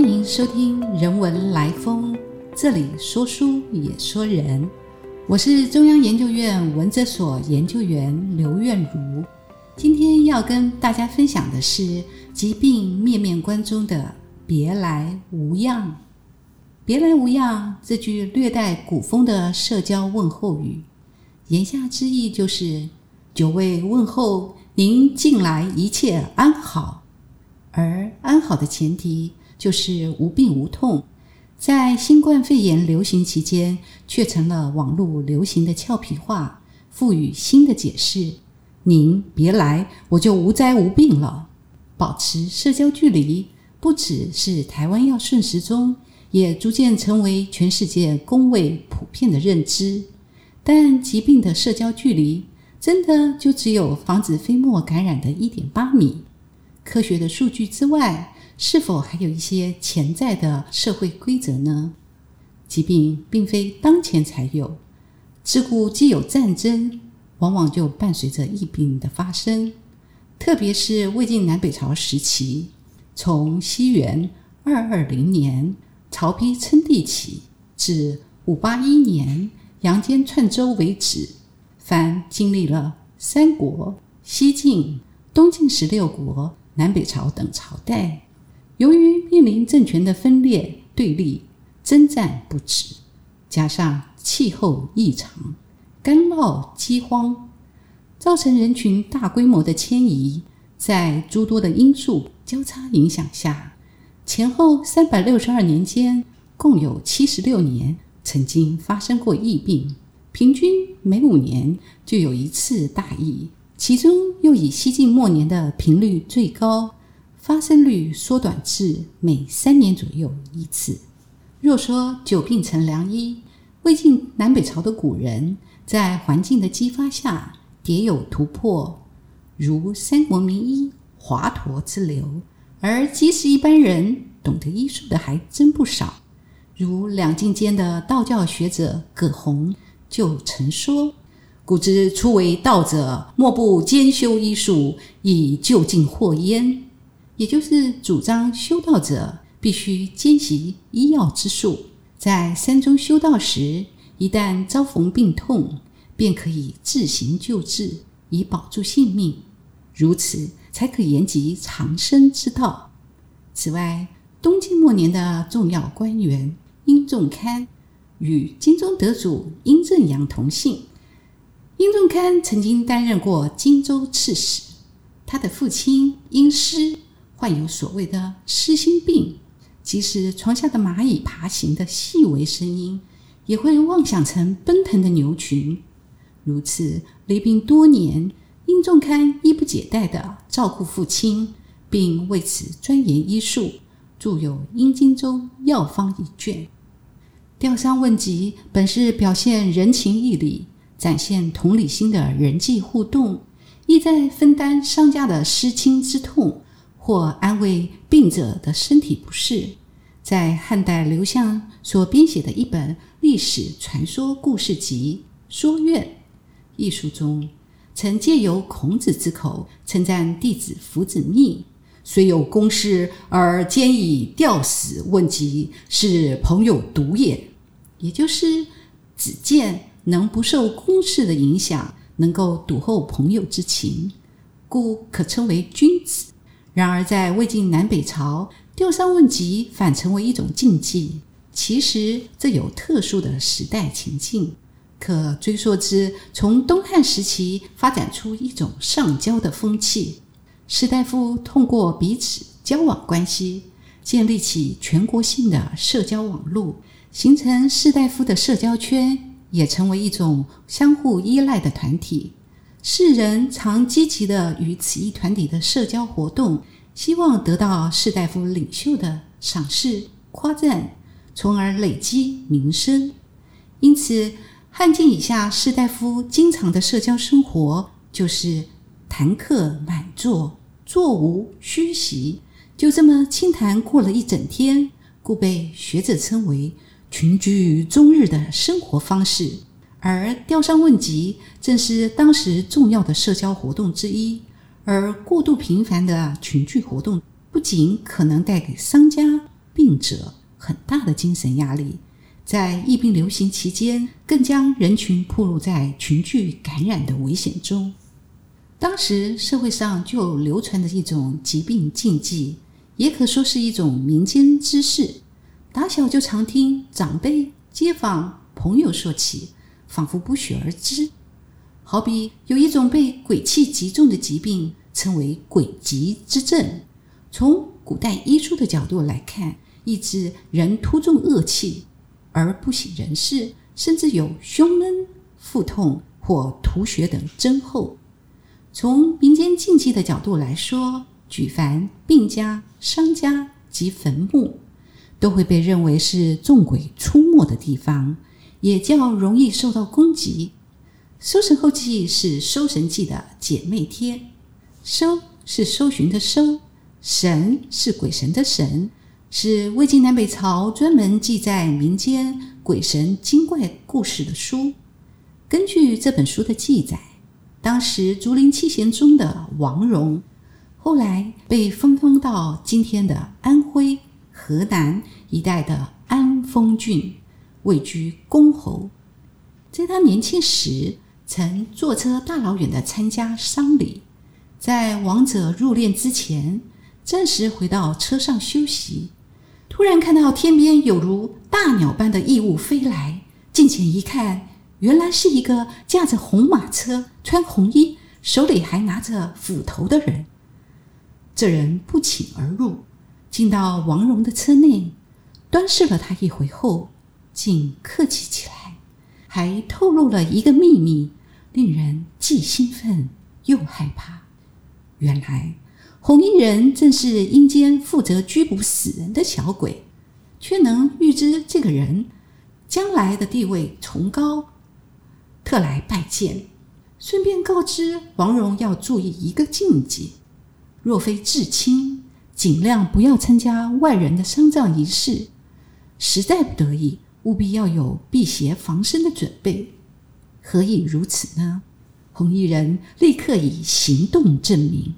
欢迎收听《人文来风》，这里说书也说人。我是中央研究院文哲所研究员刘苑如。今天要跟大家分享的是疾病面面观中的“别来无恙”。“别来无恙”这句略带古风的社交问候语，言下之意就是久未问候，您近来一切安好。而安好的前提。就是无病无痛，在新冠肺炎流行期间，却成了网络流行的俏皮话，赋予新的解释。您别来，我就无灾无病了。保持社交距离，不只是台湾要顺时钟，也逐渐成为全世界公卫普遍的认知。但疾病的社交距离，真的就只有防止飞沫感染的一点八米？科学的数据之外。是否还有一些潜在的社会规则呢？疾病并非当前才有，自古既有战争，往往就伴随着疫病的发生。特别是魏晋南北朝时期，从西元二二零年曹丕称帝起，至五八一年杨坚篡周为止，凡经历了三国、西晋、东晋十六国、南北朝等朝代。由于面临政权的分裂对立、征战不止，加上气候异常、干涝饥荒，造成人群大规模的迁移，在诸多的因素交叉影响下，前后三百六十二年间，共有七十六年曾经发生过疫病，平均每五年就有一次大疫，其中又以西晋末年的频率最高。发生率缩短至每三年左右一次。若说久病成良医，魏晋南北朝的古人在环境的激发下迭有突破，如三国名医华佗之流。而即使一般人懂得医术的还真不少，如两晋间的道教学者葛洪就曾说：“古之初为道者，莫不兼修医术，以就近获焉。”也就是主张修道者必须兼习医药之术，在山中修道时，一旦遭逢病痛，便可以自行救治，以保住性命，如此才可延及长生之道。此外，东晋末年的重要官员殷仲堪与金钟得主殷正阳同姓，殷仲堪曾经担任过荆州刺史，他的父亲殷师。患有所谓的失心病，即使床下的蚂蚁爬行的细微声音，也会妄想成奔腾的牛群。如此离病多年，殷仲堪衣不解带的照顾父亲，并为此钻研医术，著有《殷荆州药方》一卷。吊丧问疾本是表现人情义理、展现同理心的人际互动，意在分担商家的失亲之痛。或安慰病者的身体不适，在汉代刘向所编写的一本历史传说故事集《说愿》一书中，曾借由孔子之口称赞弟子夫子密，虽有公事而兼以吊死问疾，是朋友独也。也就是子建能不受公事的影响，能够笃厚朋友之情，故可称为君子。然而，在魏晋南北朝，吊丧问疾反成为一种禁忌。其实，这有特殊的时代情境，可追溯至从东汉时期发展出一种上交的风气。士大夫通过彼此交往关系，建立起全国性的社交网络，形成士大夫的社交圈，也成为一种相互依赖的团体。世人常积极的与此一团体的社交活动，希望得到士大夫领袖的赏识、夸赞，从而累积名声。因此，汉晋以下士大夫经常的社交生活就是谈客满座，座无虚席，就这么清谈过了一整天，故被学者称为群居终日的生活方式。而吊丧问疾正是当时重要的社交活动之一，而过度频繁的群聚活动不仅可能带给商家、病者很大的精神压力。在疫病流行期间，更将人群暴露在群聚感染的危险中。当时社会上就流传着一种疾病禁忌，也可说是一种民间知识。打小就常听长辈、街坊、朋友说起，仿佛不学而知。好比有一种被鬼气极重的疾病，称为鬼疾之症。从古代医书的角度来看，意指人突中恶气。而不省人事，甚至有胸闷、腹痛或吐血等征候。从民间禁忌的角度来说，举凡病家、商家及坟墓，都会被认为是众鬼出没的地方，也较容易受到攻击。收神后记是收神记的姐妹篇，搜是搜寻的搜，神是鬼神的神。是魏晋南北朝专门记载民间鬼神精怪故事的书。根据这本书的记载，当时竹林七贤中的王戎，后来被分封到今天的安徽、河南一带的安丰郡，位居公侯。在他年轻时，曾坐车大老远的参加丧礼，在王者入殓之前，暂时回到车上休息。突然看到天边有如大鸟般的异物飞来，近前一看，原来是一个驾着红马车、穿红衣、手里还拿着斧头的人。这人不请而入，进到王戎的车内，端视了他一回后，竟客气起来，还透露了一个秘密，令人既兴奋又害怕。原来。红衣人正是阴间负责拘捕死人的小鬼，却能预知这个人将来的地位崇高，特来拜见，顺便告知王戎要注意一个禁忌：若非至亲，尽量不要参加外人的丧葬仪式；实在不得已，务必要有辟邪防身的准备。何以如此呢？红衣人立刻以行动证明。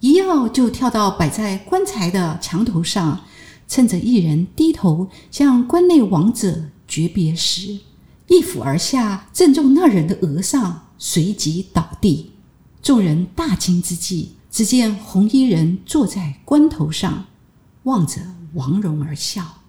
一跃就跳到摆在棺材的墙头上，趁着一人低头向关内王者诀别时，一斧而下，正中那人的额上，随即倒地。众人大惊之际，只见红衣人坐在棺头上，望着王蓉而笑。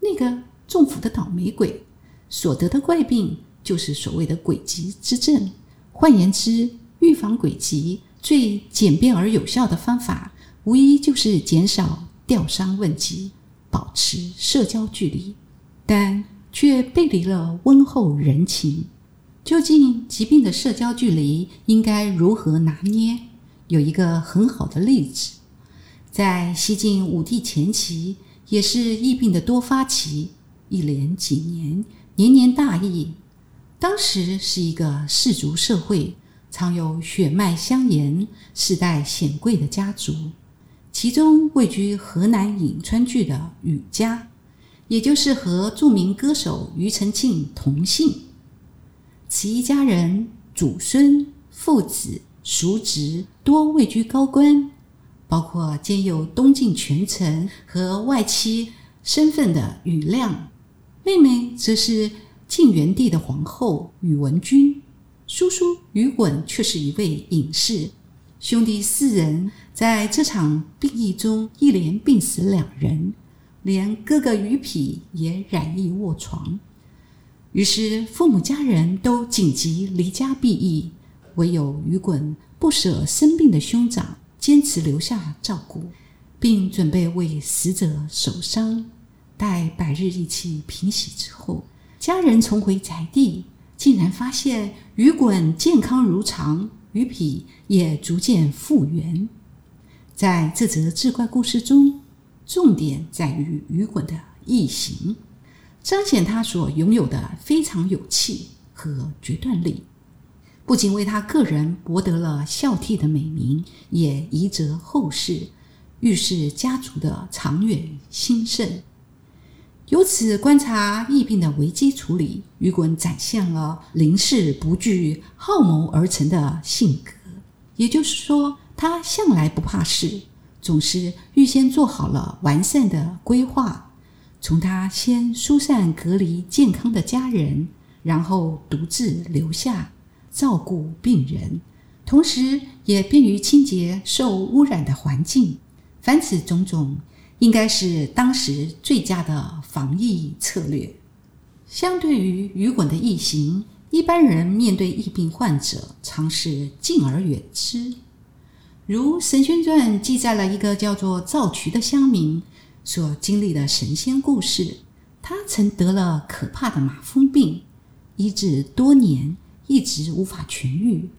那个中斧的倒霉鬼所得的怪病，就是所谓的鬼疾之症。换言之，预防鬼疾。最简便而有效的方法，无疑就是减少吊伤问疾，保持社交距离，但却背离了温厚人情。究竟疾病的社交距离应该如何拿捏？有一个很好的例子，在西晋武帝前期，也是疫病的多发期，一连几年，年年大疫。当时是一个氏族社会。常有血脉相沿、世代显贵的家族，其中位居河南颍川郡的禹家，也就是和著名歌手庾澄庆同姓。此一家人祖孙、父子、叔侄多位居高官，包括兼有东晋权臣和外戚身份的庾亮，妹妹则是晋元帝的皇后宇文君。叔叔宇衮却是一位隐士，兄弟四人在这场病疫中一连病死两人，连哥哥于匹也染疫卧床。于是父母家人都紧急离家避疫，唯有于衮不舍生病的兄长，坚持留下照顾，并准备为死者守丧。待百日疫气平息之后，家人重回宅地。竟然发现鱼滚健康如常，鱼皮也逐渐复原。在这则志怪故事中，重点在于鱼滚的异形，彰显他所拥有的非常勇气和决断力，不仅为他个人博得了孝悌的美名，也遗泽后世，预示家族的长远兴盛。由此观察疫病的危机处理，于衮展现了临事不惧、好谋而成的性格。也就是说，他向来不怕事，总是预先做好了完善的规划，从他先疏散隔离健康的家人，然后独自留下照顾病人，同时也便于清洁受污染的环境。凡此种种，应该是当时最佳的防疫策略。相对于雨滚的疫行，一般人面对疫病患者，常是敬而远之。如《神仙传》记载了一个叫做赵渠的乡民所经历的神仙故事。他曾得了可怕的马蜂病，医治多年，一直无法痊愈。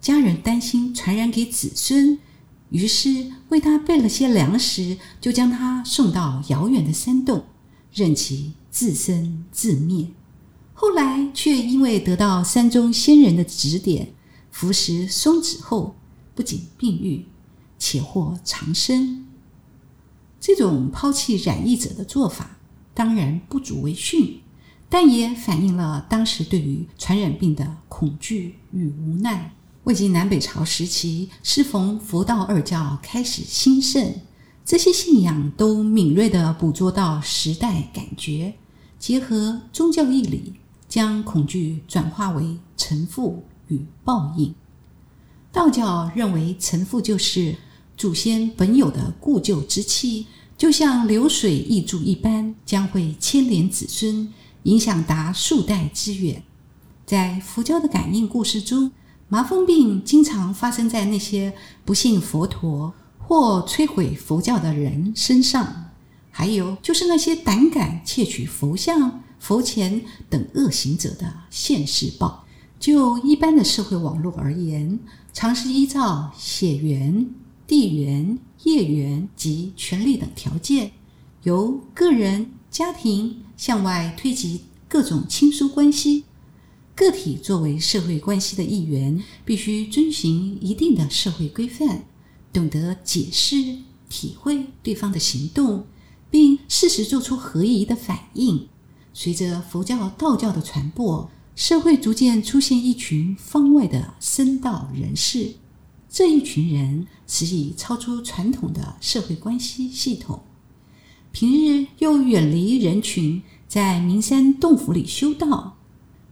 家人担心传染给子孙，于是为他备了些粮食，就将他送到遥远的山洞，任其自生自灭。后来却因为得到山中仙人的指点，服食松子后。不仅病愈，且获长生。这种抛弃染疫者的做法，当然不足为训，但也反映了当时对于传染病的恐惧与无奈。魏晋南北朝时期，适逢佛道二教开始兴盛，这些信仰都敏锐地捕捉到时代感觉，结合宗教义理，将恐惧转化为臣服与报应。道教认为，承父就是祖先本有的故旧之气，就像流水易注一般，将会牵连子孙，影响达数代之远。在佛教的感应故事中，麻风病经常发生在那些不信佛陀或摧毁佛教的人身上，还有就是那些胆敢窃取佛像、佛钱等恶行者的现世报。就一般的社会网络而言，常是依照血缘、地缘、业缘及权力等条件，由个人、家庭向外推及各种亲疏关系。个体作为社会关系的一员，必须遵循一定的社会规范，懂得解释、体会对方的行动，并适时做出合宜的反应。随着佛教、道教的传播。社会逐渐出现一群方外的僧道人士，这一群人是以超出传统的社会关系系统，平日又远离人群，在名山洞府里修道。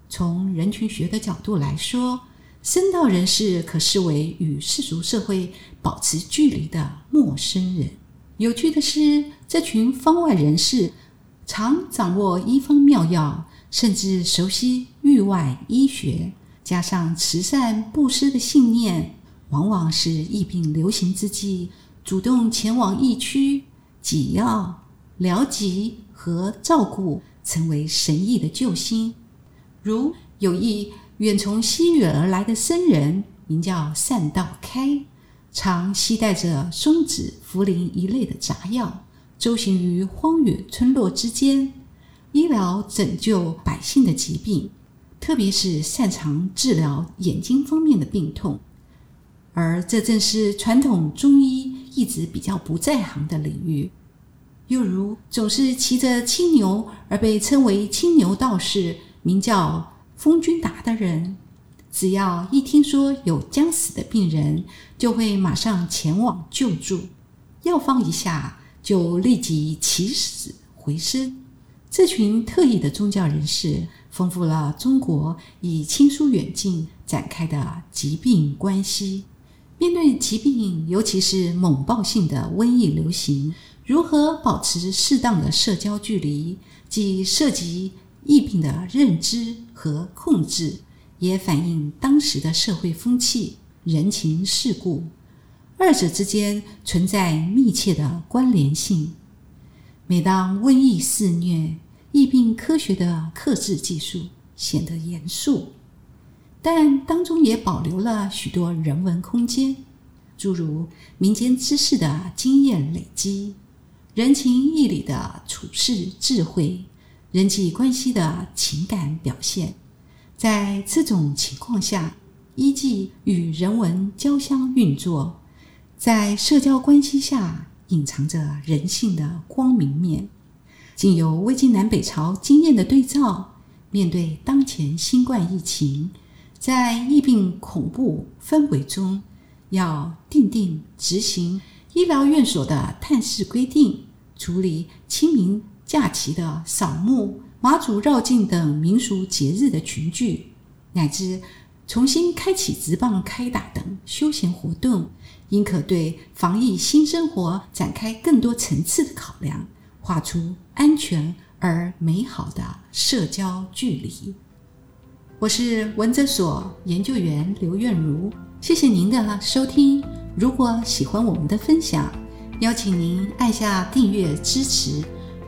从人群学的角度来说，僧道人士可视为与世俗社会保持距离的陌生人。有趣的是，这群方外人士常掌握医方妙药。甚至熟悉域外医学，加上慈善布施的信念，往往是疫病流行之际，主动前往疫区给药、疗疾和照顾，成为神医的救星。如有一远从西域而来的僧人，名叫善道开，常携带着松子、茯苓一类的杂药，周行于荒野村落之间。医疗拯救百姓的疾病，特别是擅长治疗眼睛方面的病痛，而这正是传统中医一直比较不在行的领域。又如总是骑着青牛而被称为青牛道士，名叫风君达的人，只要一听说有将死的病人，就会马上前往救助，药方一下就立即起死回生。这群特异的宗教人士，丰富了中国以亲疏远近展开的疾病关系。面对疾病，尤其是猛暴性的瘟疫流行，如何保持适当的社交距离，即涉及疫病的认知和控制，也反映当时的社会风气、人情世故，二者之间存在密切的关联性。每当瘟疫肆虐，疫病科学的克制技术显得严肃，但当中也保留了许多人文空间，诸如民间知识的经验累积、人情义理的处世智慧、人际关系的情感表现。在这种情况下，医技与人文交相运作，在社交关系下。隐藏着人性的光明面，经由魏晋南北朝经验的对照，面对当前新冠疫情，在疫病恐怖氛围中，要定定执行医疗院所的探视规定，处理清明假期的扫墓、马祖绕境等民俗节日的群聚，乃至重新开启直棒开打等休闲活动，应可对防疫新生活展开更多层次的考量，画出安全而美好的社交距离。我是文哲所研究员刘苑如，谢谢您的收听。如果喜欢我们的分享，邀请您按下订阅支持。